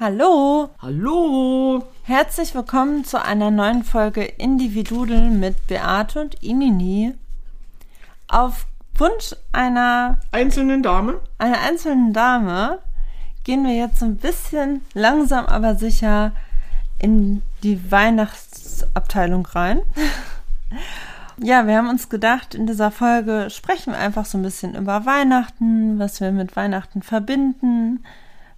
Hallo, Hallo. herzlich willkommen zu einer neuen Folge Individudel mit Beate und Inini. Auf Wunsch einer, Einzelnen Dame? einer einzelnen Dame gehen wir jetzt ein bisschen langsam aber sicher in die Weihnachtsabteilung rein. Ja, wir haben uns gedacht, in dieser Folge sprechen wir einfach so ein bisschen über Weihnachten, was wir mit Weihnachten verbinden,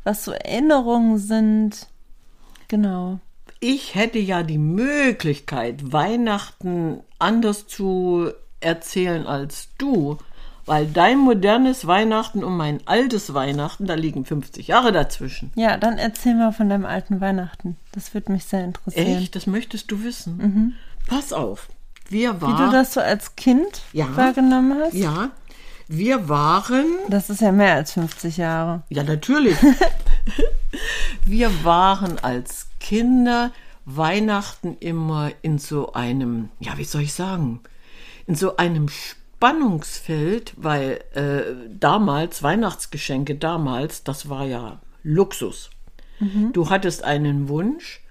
was so Erinnerungen sind. Genau. Ich hätte ja die Möglichkeit, Weihnachten anders zu erzählen als du, weil dein modernes Weihnachten und mein altes Weihnachten, da liegen 50 Jahre dazwischen. Ja, dann erzähl mal von deinem alten Weihnachten. Das würde mich sehr interessieren. Echt? Das möchtest du wissen? Pass auf. Wir Wie waren. du das so als Kind Ja. wahrgenommen hast? ja, wir waren. Das ist ja mehr als 50 Jahre. Ja, natürlich. wir waren als Kinder Weihnachten immer in so einem, ja, wie soll ich sagen, in so einem Spannungsfeld, weil äh, damals, Weihnachtsgeschenke damals, das war ja Luxus. Du hattest einen Wunsch,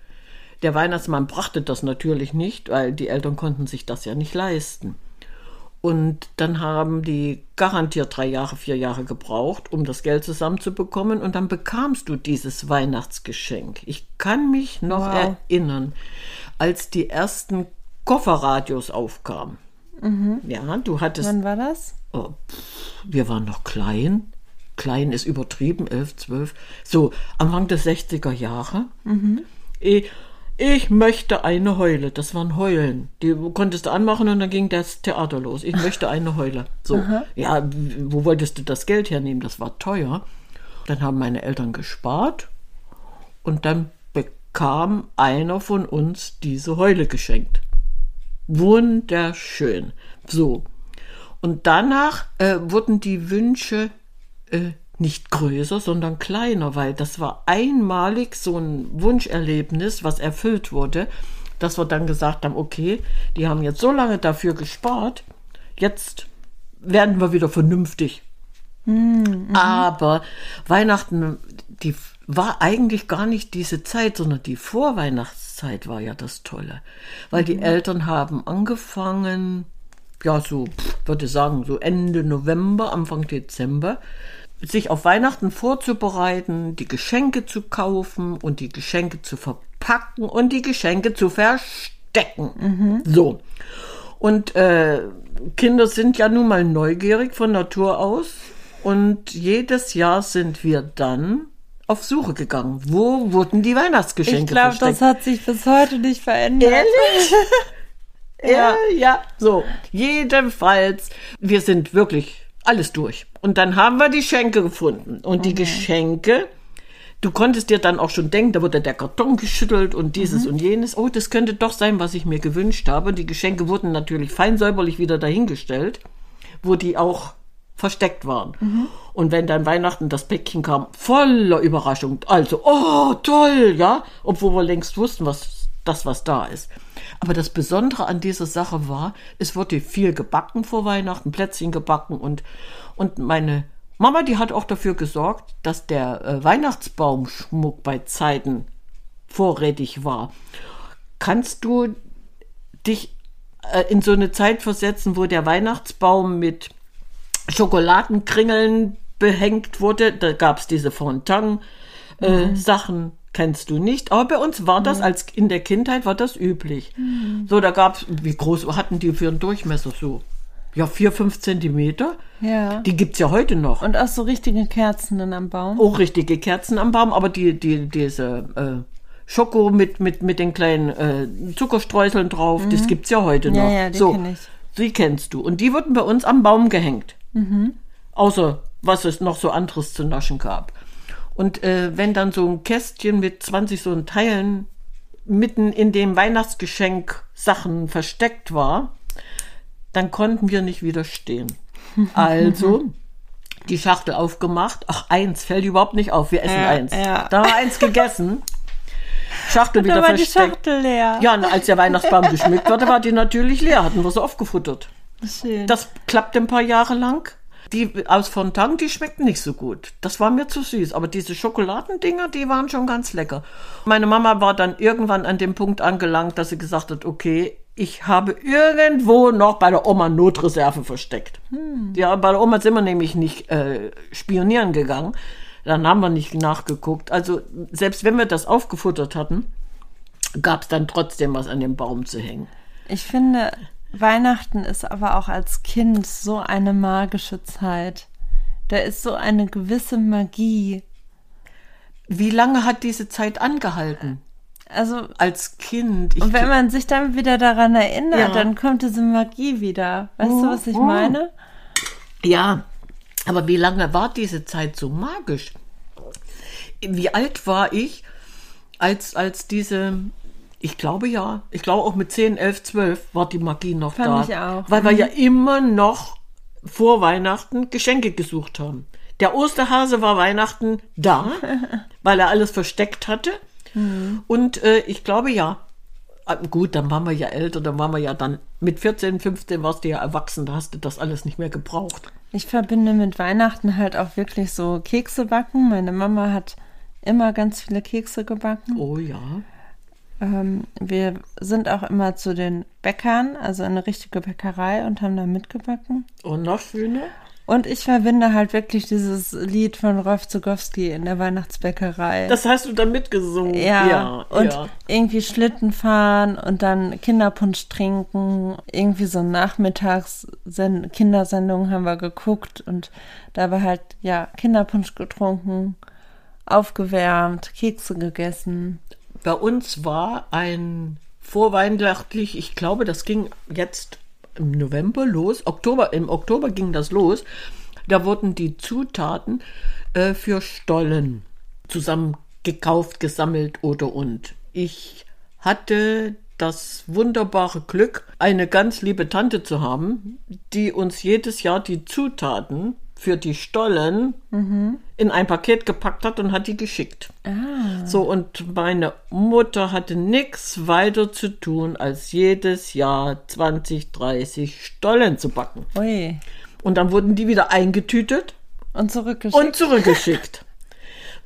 der Weihnachtsmann brachte das natürlich nicht, weil die Eltern konnten sich das ja nicht leisten. Und dann haben die garantiert drei Jahre, vier Jahre gebraucht, um das Geld zusammenzubekommen. Und dann bekamst du dieses Weihnachtsgeschenk. Ich kann mich noch Wow. erinnern, als die ersten Kofferradios aufkamen. Ja, du hattest Wann war das? Oh, pff, wir waren noch klein. Klein ist übertrieben, elf, zwölf. So, Anfang der 60er Jahre. Ich, ich möchte eine Heule. Das waren Heulen. Die konntest du anmachen und dann ging das Theater los. Ich möchte eine Heule. So, ja, w- wo wolltest du das Geld hernehmen? Das war teuer. Dann haben meine Eltern gespart und dann bekam einer von uns diese Heule geschenkt. Wunderschön. So. Und danach äh, wurden die Wünsche äh, nicht größer, sondern kleiner, weil das war einmalig so ein Wunscherlebnis, was erfüllt wurde, dass wir dann gesagt haben, okay, die haben jetzt so lange dafür gespart, jetzt werden wir wieder vernünftig. Aber Weihnachten, die war eigentlich gar nicht diese Zeit, sondern die Vorweihnachtszeit war ja das Tolle. Weil die Eltern haben angefangen, ja, so, würde sagen, so Ende November, Anfang Dezember, sich auf Weihnachten vorzubereiten, die Geschenke zu kaufen und die Geschenke zu verpacken und die Geschenke zu verstecken. So. Und äh, Kinder sind ja nun mal neugierig von Natur aus. Und jedes Jahr sind wir dann auf Suche gegangen. Wo wurden die Weihnachtsgeschenke Ich glaube, versteckt? das hat sich bis heute nicht verändert. Ehrlich? ja, ja. So, jedenfalls, wir sind wirklich alles durch. Und dann haben wir die Schenke gefunden. Und die Geschenke, du konntest dir dann auch schon denken, da wurde der Karton geschüttelt und dieses und jenes. Oh, das könnte doch sein, was ich mir gewünscht habe. Die Geschenke wurden natürlich fein säuberlich wieder dahingestellt, wo die auch versteckt waren. Und wenn dann Weihnachten das Päckchen kam, voller Überraschung. Also, oh, toll, ja. Obwohl wir längst wussten, was das, was da ist. Aber das Besondere an dieser Sache war, es wurde viel gebacken vor Weihnachten, Plätzchen gebacken und, und meine Mama, die hat auch dafür gesorgt, dass der äh, Weihnachtsbaumschmuck bei Zeiten vorrätig war. Kannst du dich äh, in so eine Zeit versetzen, wo der Weihnachtsbaum mit Schokoladenkringeln behängt wurde? Da gab es diese Fontan-Sachen. Kennst du nicht, aber bei uns war das als in der Kindheit war das üblich. So, da gab's, wie groß hatten die für einen Durchmesser so? Ja, vier, fünf Zentimeter. Ja. Die gibt's ja heute noch. Und auch so richtige Kerzen dann am Baum. auch richtige Kerzen am Baum, aber die, die, diese äh, Schoko mit, mit, mit den kleinen äh, Zuckerstreuseln drauf, das gibt's ja heute noch. Mhm. Ja, ja, die so, kenn ich. Die kennst du. Und die wurden bei uns am Baum gehängt. Mhm. Außer was es noch so anderes zu naschen gab. Und äh, wenn dann so ein Kästchen mit 20 so Teilen mitten in dem Weihnachtsgeschenk Sachen versteckt war, dann konnten wir nicht widerstehen. Also die Schachtel aufgemacht. Ach, eins fällt überhaupt nicht auf. Wir essen Ja, eins. ja. Da haben wir eins gegessen. Schachtel wieder da war die versteckt. Schachtel leer. Ja, und als der Weihnachtsbaum geschmückt wurde, war die natürlich leer. Hatten wir sie aufgefuttert. Schön. Das klappte ein paar Jahre lang. Die aus Fontan, die schmeckten nicht so gut. Das war mir zu süß. Aber diese Schokoladendinger, die waren schon ganz lecker. Meine Mama war dann irgendwann an dem Punkt angelangt, dass sie gesagt hat, okay, ich habe irgendwo noch bei der Oma Notreserve versteckt. Hm. Ja, bei der Oma sind wir nämlich nicht äh, spionieren gegangen. Dann haben wir nicht nachgeguckt. Also selbst wenn wir das aufgefuttert hatten, gab es dann trotzdem was an dem Baum zu hängen. Ich finde, Weihnachten ist aber auch als Kind so eine magische Zeit. Da ist so eine gewisse Magie. Wie lange hat diese Zeit angehalten? Also als Kind. und wenn man sich dann wieder daran erinnert, ja. dann kommt diese Magie wieder. Weißt oh, du, was ich oh. meine? Ja, aber wie lange war diese Zeit so magisch? Wie alt war ich, als, als diese ich glaube ja. Ich glaube auch mit 10, 11, 12 war die Magie noch Fand da. Ich auch. Weil wir ja immer noch vor Weihnachten Geschenke gesucht haben. Der Osterhase war Weihnachten da, weil er alles versteckt hatte. Mhm. Und äh, ich glaube ja. Ah, gut, dann waren wir ja älter, dann waren wir ja dann mit 14, 15 warst du ja erwachsen, da hast du das alles nicht mehr gebraucht. Ich verbinde mit Weihnachten halt auch wirklich so Kekse backen. Meine Mama hat immer ganz viele Kekse gebacken. Oh ja. Ähm, wir sind auch immer zu den Bäckern, also eine richtige Bäckerei und haben da mitgebacken. Und noch schöner? Und ich verbinde halt wirklich dieses Lied von Rolf Zugowski in der Weihnachtsbäckerei. Das hast du dann mitgesungen. Ja, ja und ja. irgendwie Schlitten fahren und dann Kinderpunsch trinken. Irgendwie so nachmittags Kindersendungen haben wir geguckt und da war halt, ja, Kinderpunsch getrunken, aufgewärmt, Kekse gegessen bei uns war ein vorweihnachtlich, ich glaube, das ging jetzt im November los, Oktober, im Oktober ging das los. Da wurden die Zutaten äh, für Stollen zusammen gekauft, gesammelt oder und. Ich hatte das wunderbare Glück, eine ganz liebe Tante zu haben, die uns jedes Jahr die Zutaten für die Stollen mhm. in ein Paket gepackt hat und hat die geschickt. Ah. So, und meine Mutter hatte nichts weiter zu tun, als jedes Jahr 20, 30 Stollen zu backen. Ui. Und dann wurden die wieder eingetütet und zurückgeschickt. Und zurückgeschickt.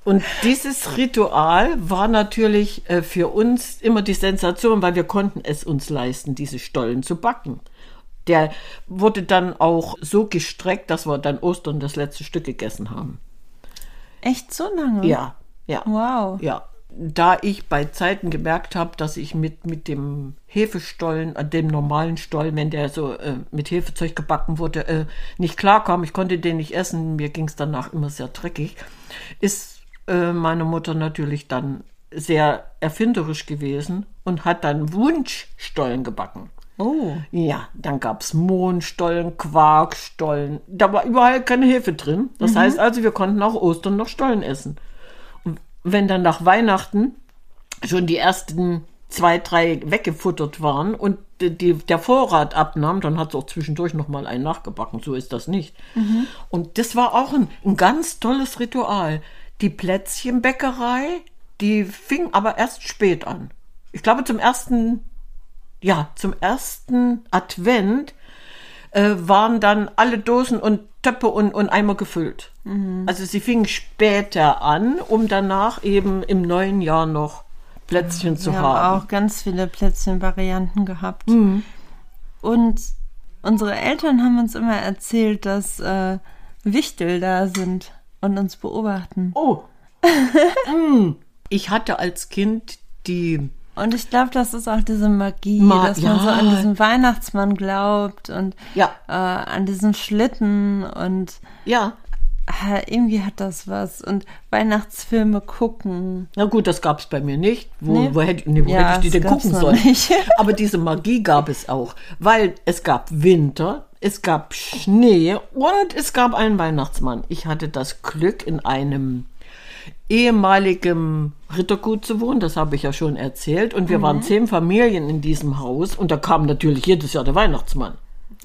Und dieses Ritual war natürlich äh, für uns immer die Sensation, weil wir konnten es uns leisten, diese Stollen zu backen. Der wurde dann auch so gestreckt, dass wir dann Ostern das letzte Stück gegessen haben. Echt so lange? Ja, ja. Wow. Ja. Da ich bei Zeiten gemerkt habe, dass ich mit, mit dem Hefestollen, äh, dem normalen Stollen, wenn der so äh, mit Hefezeug gebacken wurde, äh, nicht klarkam, ich konnte den nicht essen, mir ging es danach immer sehr dreckig, ist äh, meine Mutter natürlich dann sehr erfinderisch gewesen und hat dann Wunschstollen gebacken. Oh. Ja, dann gab es Mohnstollen, Quarkstollen. Da war überall keine Hefe drin. Das mhm. heißt also, wir konnten auch Ostern noch Stollen essen. Und wenn dann nach Weihnachten schon die ersten zwei, drei weggefuttert waren und die, der Vorrat abnahm, dann hat es auch zwischendurch noch mal einen nachgebacken. So ist das nicht. Mhm. Und das war auch ein, ein ganz tolles Ritual. Die Plätzchenbäckerei, die fing aber erst spät an. Ich glaube, zum ersten ja, zum ersten Advent äh, waren dann alle Dosen und Töpfe und, und Eimer gefüllt. Mhm. Also sie fingen später an, um danach eben im neuen Jahr noch Plätzchen zu Wir haben. haben auch ganz viele Plätzchenvarianten gehabt. Mhm. Und unsere Eltern haben uns immer erzählt, dass äh, Wichtel da sind und uns beobachten. Oh. mm. Ich hatte als Kind die und ich glaube, das ist auch diese Magie, Ma dass ja. man so an diesen Weihnachtsmann glaubt und ja. äh, an diesen Schlitten und ja. Äh, irgendwie hat das was. Und Weihnachtsfilme gucken. Na gut, das gab es bei mir nicht. Wo, nee. wo, hätte, nee, wo ja, hätte ich die denn gucken sollen? Aber diese Magie gab es auch, weil es gab Winter, es gab Schnee und es gab einen Weihnachtsmann. Ich hatte das Glück, in einem ehemaligem Rittergut zu wohnen, das habe ich ja schon erzählt. Und wir mhm. waren zehn Familien in diesem Haus und da kam natürlich jedes Jahr der Weihnachtsmann.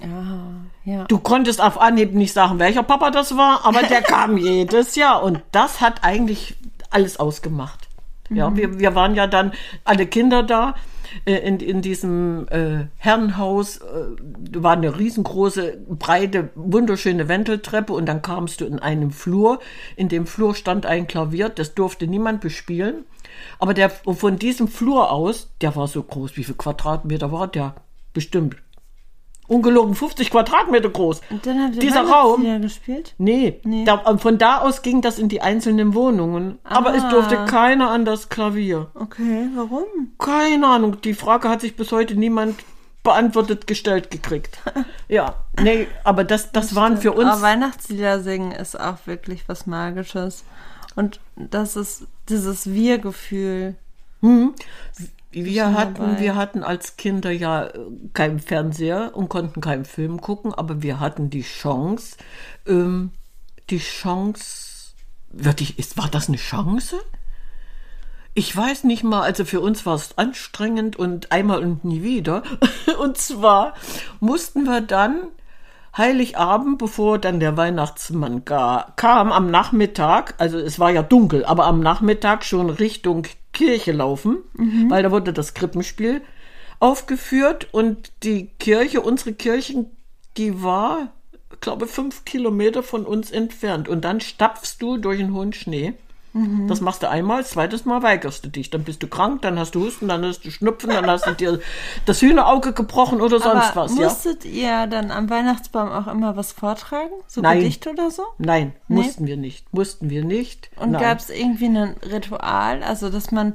Ah, ja. Du konntest auf Anhieb nicht sagen, welcher Papa das war, aber der kam jedes Jahr und das hat eigentlich alles ausgemacht. Ja, mhm. wir, wir waren ja dann alle Kinder da. Äh, in, in diesem äh, Herrenhaus äh, war eine riesengroße, breite, wunderschöne Wendeltreppe und dann kamst du in einen Flur. In dem Flur stand ein Klavier, das durfte niemand bespielen. Aber der von diesem Flur aus, der war so groß, wie viel Quadratmeter war der? Bestimmt ungelogen 50 Quadratmeter groß. Und dann habt ihr Dieser Raum. Gespielt? Nee, Nee. Da, von da aus ging das in die einzelnen Wohnungen. Aber es Ah. durfte keiner an das Klavier. Okay, warum? Keine Ahnung. Die Frage hat sich bis heute niemand beantwortet gestellt gekriegt. Ja, nee, aber das, das waren für uns. Aber Weihnachtslieder singen ist auch wirklich was Magisches. Und das ist dieses Wir-Gefühl. Wir hatten, dabei. wir hatten als Kinder ja äh, keinen Fernseher und konnten keinen Film gucken, aber wir hatten die Chance, ähm, die Chance, wirklich, ist, war das eine Chance? Ich weiß nicht mal, also für uns war es anstrengend und einmal und nie wieder. Und zwar mussten wir dann Heiligabend, bevor dann der Weihnachtsmann kam, am Nachmittag, also es war ja dunkel, aber am Nachmittag schon Richtung Kirche laufen, weil da wurde das Krippenspiel aufgeführt und die Kirche, unsere Kirchen, die war, glaube fünf Kilometer von uns entfernt. Und dann stapfst du durch den hohen Schnee. Das machst du einmal, zweites Mal weigerst du dich. Dann bist du krank, dann hast du Husten, dann hast du Schnupfen, dann hast du dir das Hühnerauge gebrochen oder sonst Aber was. Ja? musstet ihr dann am Weihnachtsbaum auch immer was vortragen? So Nein. Gedicht oder so? Nein, Nee. mussten wir nicht. Mussten wir nicht. Und gab es irgendwie ein Ritual? Also, dass man,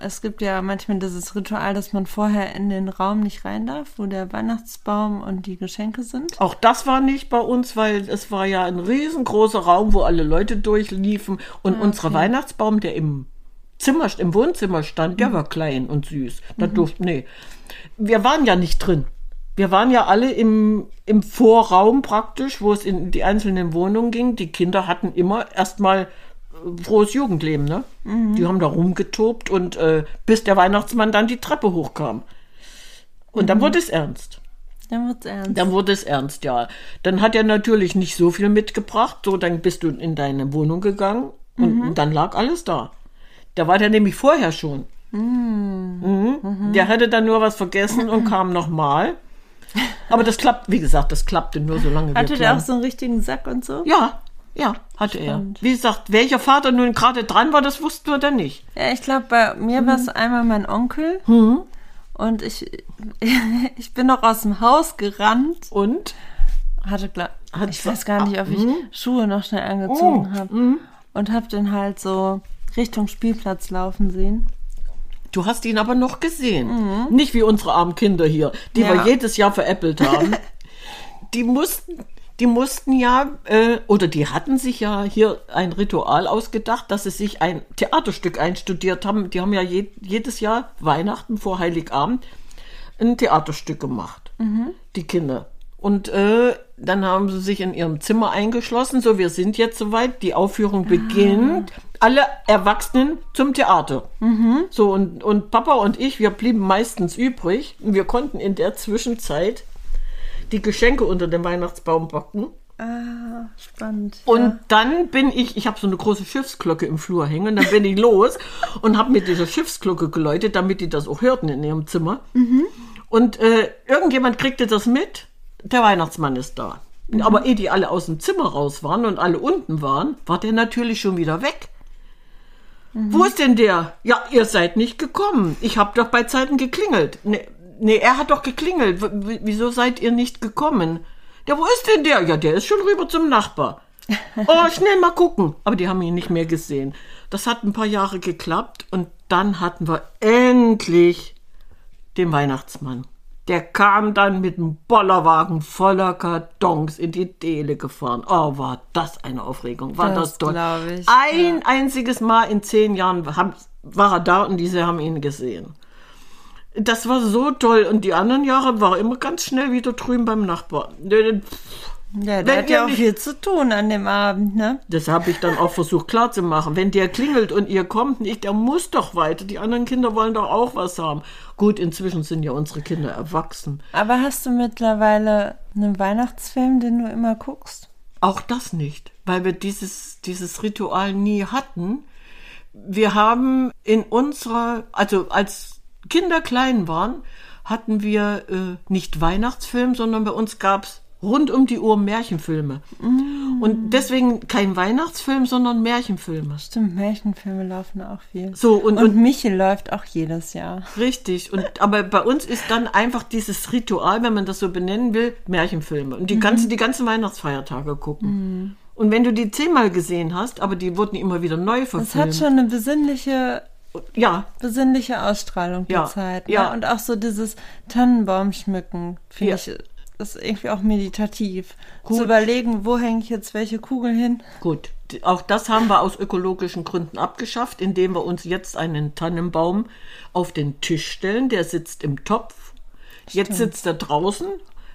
es gibt ja manchmal dieses Ritual, dass man vorher in den Raum nicht rein darf, wo der Weihnachtsbaum und die Geschenke sind. Auch das war nicht bei uns, weil es war ja ein riesengroßer Raum, wo alle Leute durchliefen. Und unser Weihnachtsbaum, der im Zimmer, im Wohnzimmer stand, der war klein und süß. Da durften, nee. Wir waren ja nicht drin. Wir waren ja alle im, im Vorraum praktisch, wo es in die einzelnen Wohnungen ging. Die Kinder hatten immer erstmal frohes Jugendleben, ne? Die haben da rumgetobt und äh, bis der Weihnachtsmann dann die Treppe hochkam. Und dann wurde es ernst. Dann wird's ernst. Dann wurde es ernst, ja. Dann hat er natürlich nicht so viel mitgebracht. So, dann bist du in deine Wohnung gegangen und dann lag alles da. Da war der nämlich vorher schon. Mhm. Der hatte dann nur was vergessen und kam nochmal. Aber das klappt, wie gesagt, das klappte nur so lange Hatte der auch so einen richtigen Sack und so? Ja, ja, hatte Spannend. er. Wie gesagt, welcher Vater nun gerade dran war, das wussten wir dann nicht. Ja, ich glaube, bei mir Mhm. war es einmal mein Onkel. Und ich, ich bin noch aus dem Haus gerannt. Und? Hatte, glaub, Hat ich weiß gar nicht, ob ich Mhm. Schuhe noch schnell angezogen habe. Und habe den halt so Richtung Spielplatz laufen sehen. Du hast ihn aber noch gesehen. Nicht wie unsere armen Kinder hier, die Ja. wir jedes Jahr veräppelt haben. die mussten, die mussten ja, äh, oder die hatten sich ja hier ein Ritual ausgedacht, dass sie sich ein Theaterstück einstudiert haben. Die haben ja je, jedes Jahr Weihnachten vor Heiligabend ein Theaterstück gemacht, die Kinder. Und äh, dann haben sie sich in ihrem Zimmer eingeschlossen. So, wir sind jetzt soweit. Die Aufführung beginnt. Alle Erwachsenen zum Theater. So, und, und Papa und ich, wir blieben meistens übrig. Wir konnten in der Zwischenzeit die Geschenke unter dem Weihnachtsbaum backen. Ah, spannend. Und dann bin ich, ich habe so eine große Schiffsglocke im Flur hängen, dann bin ich los und habe mit dieser Schiffsglocke geläutet, damit die das auch hörten in ihrem Zimmer. Und äh, irgendjemand kriegte das mit, der Weihnachtsmann ist da. Aber ehe die alle aus dem Zimmer raus waren und alle unten waren, war der natürlich schon wieder weg. Wo ist denn der? Ja, ihr seid nicht gekommen. Ich habe doch bei Zeiten geklingelt. Nee, nee, er hat doch geklingelt. W wieso seid ihr nicht gekommen? Ja, wo ist denn der? Ja, der ist schon rüber zum Nachbar. Oh, schnell mal gucken. Aber die haben ihn nicht mehr gesehen. Das hat ein paar Jahre geklappt und dann hatten wir endlich den Weihnachtsmann. Der kam dann mit einem Bollerwagen voller Kartons in die Dele gefahren. Oh, war das eine Aufregung. War das, Das toll. ich, Ein einziges Mal in zehn Jahren war er da und diese haben ihn gesehen. Das war so toll. Und die anderen Jahre war er immer ganz schnell wieder drüben beim Nachbarn. Ja, der Wenn hat ja auch nicht- viel zu tun an dem Abend, ne? Das habe ich dann auch versucht klarzumachen. Wenn der klingelt und ihr kommt nicht, der muss doch weiter. Die anderen Kinder wollen doch auch was haben. Gut, inzwischen sind ja unsere Kinder erwachsen. Aber hast du mittlerweile einen Weihnachtsfilm, den du immer guckst? Auch das nicht, weil wir dieses, dieses Ritual nie hatten. Wir haben in unserer, also als Kinder klein waren, hatten wir äh, nicht Weihnachtsfilm, sondern bei uns gab's rund um die Uhr Märchenfilme. Mm. Und deswegen kein Weihnachtsfilm, sondern Märchenfilme. Stimmt, Märchenfilme laufen auch viel. So, und- und und- Michel läuft auch jedes Jahr. Richtig. Und, aber bei uns ist dann einfach dieses Ritual, wenn man das so benennen will, Märchenfilme. Und die Mhm. ganzen, die ganzen Weihnachtsfeiertage gucken. Und wenn du die zehnmal gesehen hast, aber die wurden immer wieder neu Es verfilmt. hat schon eine besinnliche, ja, besinnliche Ausstrahlung, die Ja, Zeit. Ne? ja. Und auch so dieses Tannenbaum schmücken, finde Ja. ich, ist irgendwie auch meditativ. Gut. Zu überlegen, wo hänge ich jetzt welche Kugel hin? gut. Auch das haben wir aus ökologischen Gründen abgeschafft, indem wir uns jetzt einen Tannenbaum auf den Tisch stellen. Der sitzt im Topf. Jetzt sitzt er draußen.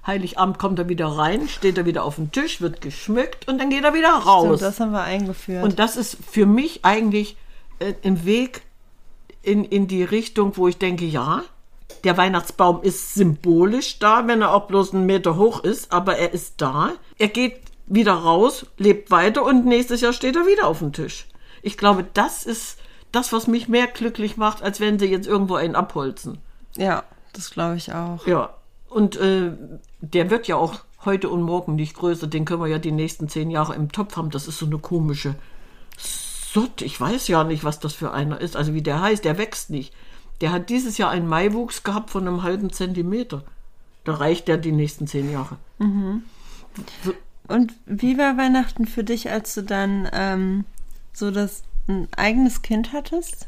Heiligabend kommt er wieder rein, steht er wieder auf dem Tisch, wird geschmückt und dann geht er wieder raus. Stimmt, das haben wir eingeführt. Und das ist für mich eigentlich äh, ein Weg in, in die Richtung, wo ich denke, ja, der Weihnachtsbaum ist symbolisch da, wenn er auch bloß einen Meter hoch ist, aber er ist da. Er geht wieder raus, lebt weiter und nächstes Jahr steht er wieder auf dem Tisch. Ich glaube, das ist das, was mich mehr glücklich macht, als wenn sie jetzt irgendwo einen abholzen. ja, das glaube ich auch. Ja, und äh, der wird ja auch heute und morgen nicht größer. Den können wir ja die nächsten zehn Jahre im Topf haben. Das ist so eine komische Sott. Ich weiß ja nicht, was das für einer ist. Also wie der heißt, der wächst nicht. Der hat dieses Jahr einen Maiwuchs gehabt von einem halben Zentimeter. Da reicht der die nächsten zehn Jahre. Und wie war Weihnachten für dich, als du dann ähm, so das ein eigenes Kind hattest?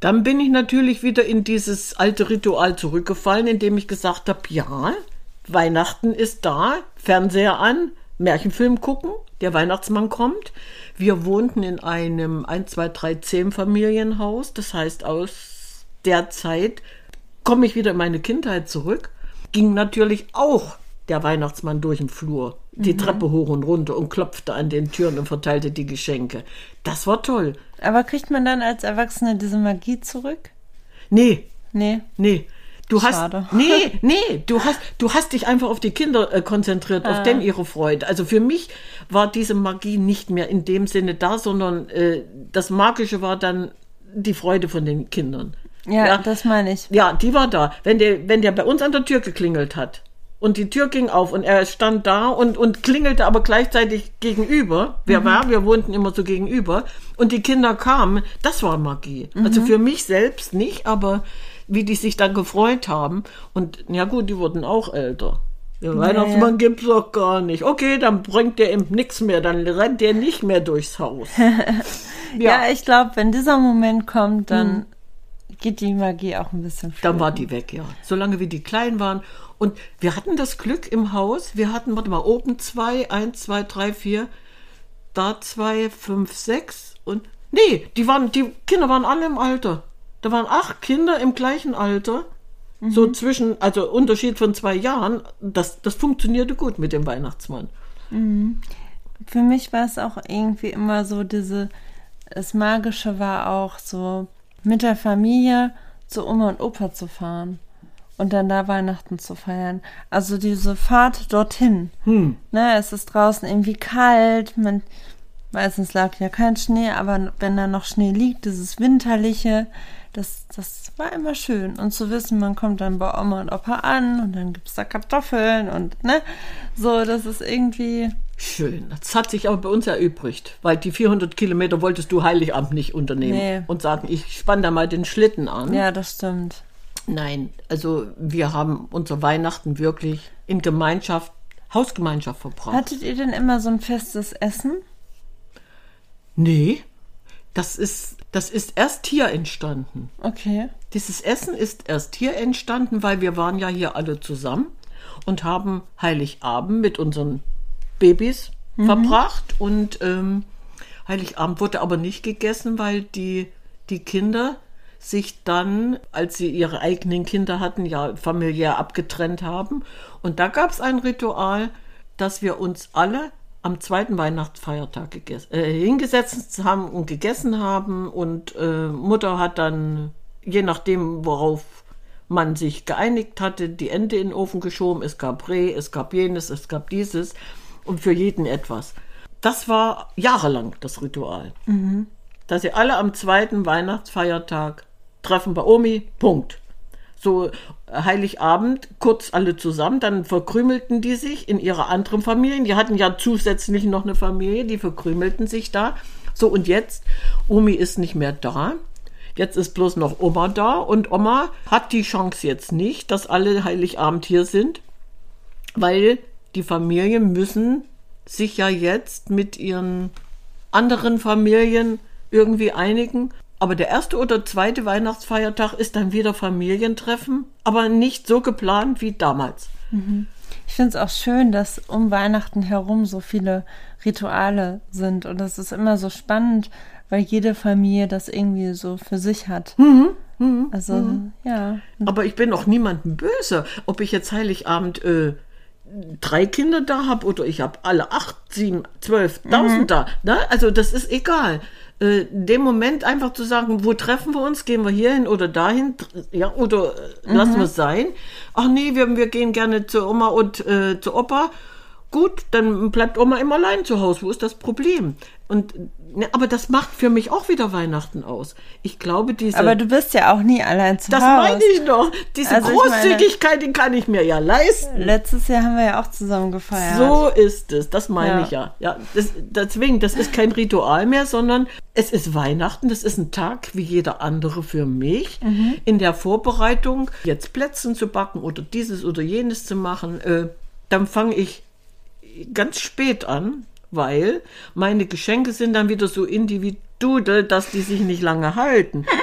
Dann bin ich natürlich wieder in dieses alte Ritual zurückgefallen, indem ich gesagt habe, ja, Weihnachten ist da, Fernseher an, Märchenfilm gucken, der Weihnachtsmann kommt. Wir wohnten in einem 1, 2, 3, 10 Familienhaus. Das heißt, aus der Zeit komme ich wieder in meine Kindheit zurück. Ging natürlich auch der Weihnachtsmann durch den Flur, die Treppe hoch und runter und klopfte an den Türen und verteilte die Geschenke. Das war toll. Aber kriegt man dann als Erwachsene diese Magie zurück? Nee, Nee. Nee. Du Schade. hast, nee, nee, du hast, du hast dich einfach auf die Kinder äh, konzentriert, auf denn ihre Freude. Also für mich war diese Magie nicht mehr in dem Sinne da, sondern äh, das Magische war dann die Freude von den Kindern. Ja, Ja. das meine ich. Ja, die war da. Wenn der, wenn der bei uns an der Tür geklingelt hat und die Tür ging auf und er stand da und, und klingelte aber gleichzeitig gegenüber, wer war, wir wohnten immer so gegenüber und die Kinder kamen, das war Magie. Also für mich selbst nicht, aber wie die sich dann gefreut haben und ja gut, die wurden auch älter. Der Weihnachtsmann gibt's doch gar nicht. Okay, dann bringt der ihm nichts mehr, dann rennt der nicht mehr durchs Haus. Ja, ich glaube, wenn dieser Moment kommt, dann geht die Magie auch ein bisschen Dann flöten. war die weg, ja. Solange wie die klein waren. Und wir hatten das Glück im Haus. Wir hatten, warte mal, oben zwei, eins, zwei, drei, vier, da zwei, fünf, sechs und. Nee, die waren, die Kinder waren alle im Alter. Da waren acht Kinder im gleichen Alter. So zwischen, also Unterschied von zwei Jahren. Das, das funktionierte gut mit dem Weihnachtsmann. Für mich war es auch irgendwie immer so diese, das Magische war auch so mit der Familie zu Oma und Opa zu fahren und dann da Weihnachten zu feiern. Also diese Fahrt dorthin. Hm. Ne, es ist draußen irgendwie kalt, man meistens lag ja kein Schnee, aber wenn da noch Schnee liegt, dieses winterliche, das, das war immer schön. Und zu wissen, man kommt dann bei Oma und Opa an und dann gibt's da Kartoffeln und ne, so, das ist irgendwie Schön. Das hat sich aber bei uns erübrigt, weil die 400 Kilometer wolltest du Heiligabend nicht unternehmen Nee. und sagen, ich spann da mal den Schlitten an. Ja, das stimmt. Nein, also wir haben unser Weihnachten wirklich in Gemeinschaft, Hausgemeinschaft verbracht. Hattet ihr denn immer so ein festes Essen? nee, das ist, das ist erst hier entstanden. Okay. Dieses Essen ist erst hier entstanden, weil wir waren ja hier alle zusammen und haben Heiligabend mit unseren Babys verbracht und ähm, Heiligabend wurde aber nicht gegessen, weil die, die Kinder sich dann, als sie ihre eigenen Kinder hatten, ja familiär abgetrennt haben. Und da gab es ein Ritual, dass wir uns alle am zweiten Weihnachtsfeiertag äh, hingesetzt haben und gegessen haben. Und äh, Mutter hat dann, je nachdem, worauf man sich geeinigt hatte, die Ente in den Ofen geschoben. Es gab Reh, es gab jenes, es gab dieses. Und für jeden etwas. Das war jahrelang das Ritual. Dass sie alle am zweiten Weihnachtsfeiertag treffen bei Omi, Punkt. So Heiligabend, kurz alle zusammen, dann verkrümelten die sich in ihre anderen Familien. Die hatten ja zusätzlich noch eine Familie, die verkrümelten sich da. So, und jetzt, Omi ist nicht mehr da. Jetzt ist bloß noch Oma da und Oma hat die Chance jetzt nicht, dass alle Heiligabend hier sind, weil die Familien müssen sich ja jetzt mit ihren anderen Familien irgendwie einigen. Aber der erste oder zweite Weihnachtsfeiertag ist dann wieder Familientreffen, aber nicht so geplant wie damals. Ich finde es auch schön, dass um Weihnachten herum so viele Rituale sind. Und das ist immer so spannend, weil jede Familie das irgendwie so für sich hat. also, ja. Aber ich bin auch niemandem böse, ob ich jetzt Heiligabend äh, drei Kinder da habe oder ich habe alle acht, sieben, zwölftausend da. Ne? Also das ist egal. Äh, dem Moment einfach zu sagen, wo treffen wir uns? Gehen wir hier hin oder dahin? Ja, oder äh, lassen wir es sein? Ach nee, wir, wir gehen gerne zu Oma und äh, zu Opa. Gut, dann bleibt Oma immer allein zu Hause. Wo ist das Problem? Und ne, aber das macht für mich auch wieder Weihnachten aus. Ich glaube, diese Aber du bist ja auch nie allein zu das Hause. meine ich doch. Diese Also ich meine- Großzügigkeit, die kann ich mir ja leisten. Letztes Jahr haben wir ja auch zusammen gefeiert. So ist es, das meine Ja. ich ja. ja das, deswegen, das ist kein Ritual mehr, sondern es ist Weihnachten, das ist ein Tag wie jeder andere für mich. Mhm. In der Vorbereitung, jetzt Plätzchen zu backen oder dieses oder jenes zu machen, äh, dann fange ich ganz spät an, weil meine Geschenke sind dann wieder so individuell, dass die sich nicht lange halten.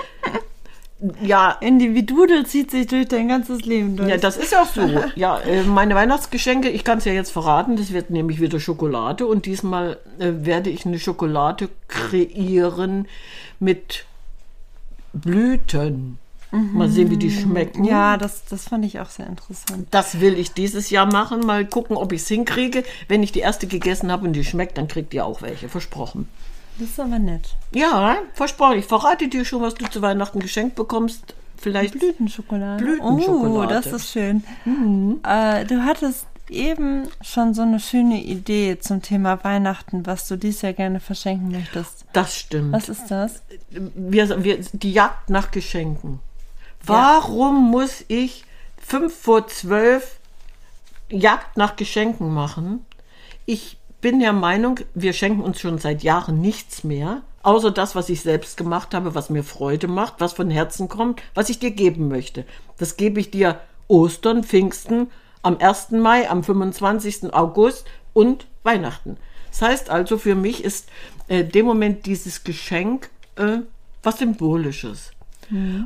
Ja, Individudel zieht sich durch dein ganzes Leben durch. ja, das ist auch so. Ja, äh, meine Weihnachtsgeschenke, ich kann es ja jetzt verraten, das wird nämlich wieder Schokolade und diesmal äh, werde ich eine Schokolade kreieren mit Blüten. Mal sehen, wie die schmecken. ja das, das fand ich auch sehr interessant. Das will ich dieses Jahr machen. Mal gucken, ob ich es hinkriege. Wenn ich die erste gegessen habe und die schmeckt, dann kriegt ihr auch welche. Versprochen. Das ist aber nett. Ja, versprochen. Ich verrate dir schon, was du zu Weihnachten geschenkt bekommst. Vielleicht Blütenschokolade. Blütenschokolade. Oh, das ist schön. Äh, du hattest eben schon so eine schöne Idee zum Thema Weihnachten, was du dies Jahr gerne verschenken möchtest. Das stimmt. Was ist das? wir, wir, die Jagd nach Geschenken. Warum muss ich fünf vor zwölf Jagd nach Geschenken machen? Ich bin der Meinung, wir schenken uns schon seit Jahren nichts mehr, außer das, was ich selbst gemacht habe, was mir Freude macht, was von Herzen kommt, was ich dir geben möchte. Das gebe ich dir Ostern, Pfingsten, am 1. Mai, am 25. August und Weihnachten. Das heißt also, für mich ist äh, dem Moment dieses Geschenk äh, was Symbolisches.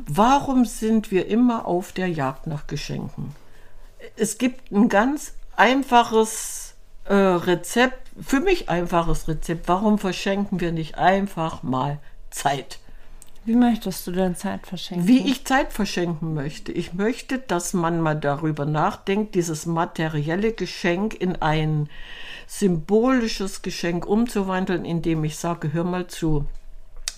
Warum sind wir immer auf der Jagd nach Geschenken? Es gibt ein ganz einfaches äh, Rezept, für mich einfaches Rezept. Warum verschenken wir nicht einfach mal Zeit? Wie möchtest du denn Zeit verschenken? Wie ich Zeit verschenken möchte. Ich möchte, dass man mal darüber nachdenkt, dieses materielle Geschenk in ein symbolisches Geschenk umzuwandeln, indem ich sage, hör mal zu.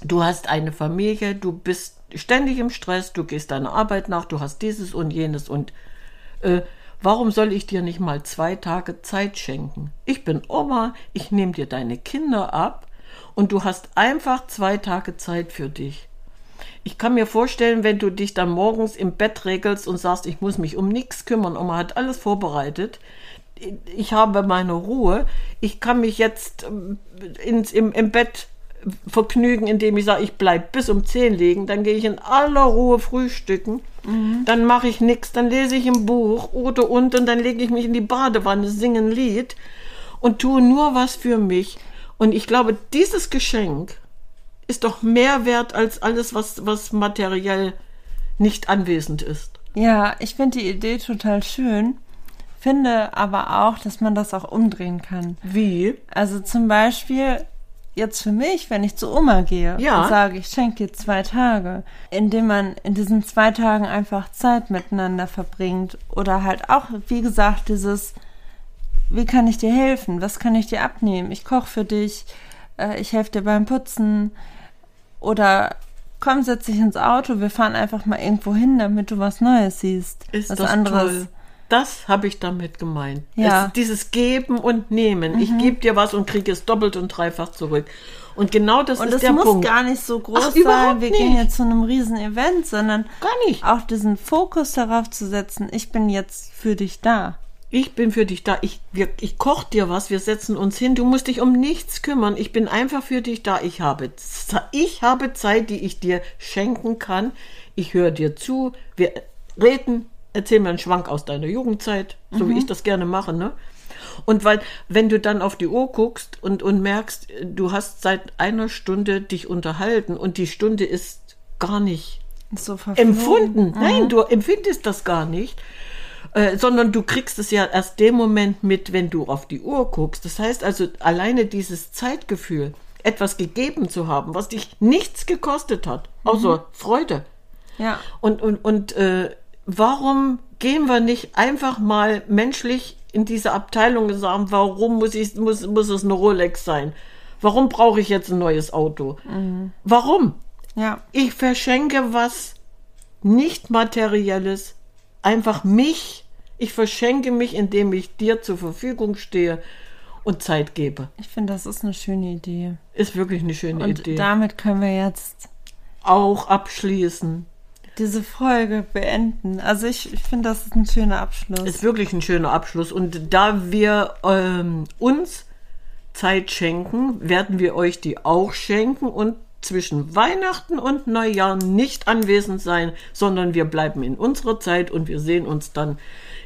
Du hast eine Familie, du bist ständig im Stress, du gehst deiner Arbeit nach, du hast dieses und jenes und äh, warum soll ich dir nicht mal zwei Tage Zeit schenken? Ich bin Oma, ich nehme dir deine Kinder ab und du hast einfach zwei Tage Zeit für dich. Ich kann mir vorstellen, wenn du dich dann morgens im Bett regelst und sagst, ich muss mich um nichts kümmern, Oma hat alles vorbereitet, ich habe meine Ruhe, ich kann mich jetzt ähm, ins, im, im Bett vergnügen, indem ich sage, ich bleibe bis um 10 liegen, dann gehe ich in aller Ruhe frühstücken, dann mache ich nichts, dann lese ich ein Buch oder und und dann lege ich mich in die Badewanne, singe ein Lied und tue nur was für mich. Und ich glaube, dieses Geschenk ist doch mehr wert als alles, was, was materiell nicht anwesend ist. Ja, ich finde die Idee total schön. Finde aber auch, dass man das auch umdrehen kann. Wie? Also zum Beispiel jetzt für mich, wenn ich zu Oma gehe Ja. und sage, ich schenke dir zwei Tage, indem man in diesen zwei Tagen einfach Zeit miteinander verbringt oder halt auch, wie gesagt, dieses, wie kann ich dir helfen? Was kann ich dir abnehmen? Ich koche für dich, äh, ich helfe dir beim Putzen oder komm, setz dich ins Auto, wir fahren einfach mal irgendwo hin, damit du was Neues siehst. Ist was das anderes. toll. Das habe ich damit gemeint. Ja. Es, dieses Geben und Nehmen. Ich gebe dir was und kriege es doppelt und dreifach zurück. Und genau das Und ist es der muss Punkt. gar nicht so groß Ach, sein, wir gehen nicht. jetzt zu einem riesen Event, sondern Gar nicht. auch diesen Fokus darauf zu setzen, ich bin jetzt für dich da. Ich bin für dich da. Ich, wir, ich koch dir was. Wir setzen uns hin. Du musst dich um nichts kümmern. Ich bin einfach für dich da. Ich habe, ich habe Zeit, die ich dir schenken kann. Ich höre dir zu. Wir reden. Erzähl mir einen Schwank aus deiner Jugendzeit, so wie ich das gerne mache, ne? Und weil, wenn du dann auf die Uhr guckst und, und merkst, du hast seit einer Stunde dich unterhalten und die Stunde ist gar nicht So empfunden. Nein, du empfindest das gar nicht. Äh, sondern du kriegst es ja erst dem Moment mit, wenn du auf die Uhr guckst. Das heißt also, alleine dieses Zeitgefühl, etwas gegeben zu haben, was dich nichts gekostet hat, außer Freude. Ja. Und, und, und äh, warum gehen wir nicht einfach mal menschlich in diese Abteilung und sagen, warum muss, ich, muss, muss es eine Rolex sein? Warum brauche ich jetzt ein neues Auto? Warum? Ja. Ich verschenke was nicht materielles, einfach mich. Ich verschenke mich, indem ich dir zur Verfügung stehe und Zeit gebe. Ich finde, das ist eine schöne Idee. Ist wirklich eine schöne Und Idee. damit können wir jetzt Auch abschließen. Diese Folge beenden. Also ich, ich finde, das ist ein schöner Abschluss. Ist wirklich ein schöner Abschluss. Und da wir ähm, uns Zeit schenken, werden wir euch die auch schenken und zwischen Weihnachten und Neujahr nicht anwesend sein, sondern wir bleiben in unserer Zeit und wir sehen uns dann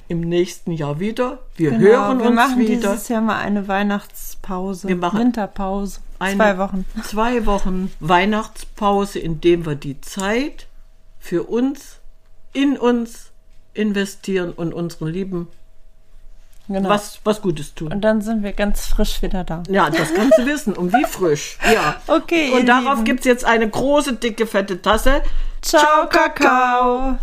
im nächsten Jahr wieder. Wir Genau, hören wir uns machen wieder. dieses Jahr mal eine Weihnachtspause. Wir machen Winterpause. Eine- Zwei Wochen. Zwei Wochen Weihnachtspause, indem wir die Zeit für uns, in uns investieren und unseren Lieben Genau. was, was Gutes tun. Und dann sind wir ganz frisch wieder da. Ja, das kannst du wissen. Und wie frisch. Ja. Okay, Und darauf Lieben. gibt's jetzt eine große, dicke, fette Tasse. Ciao, Kakao.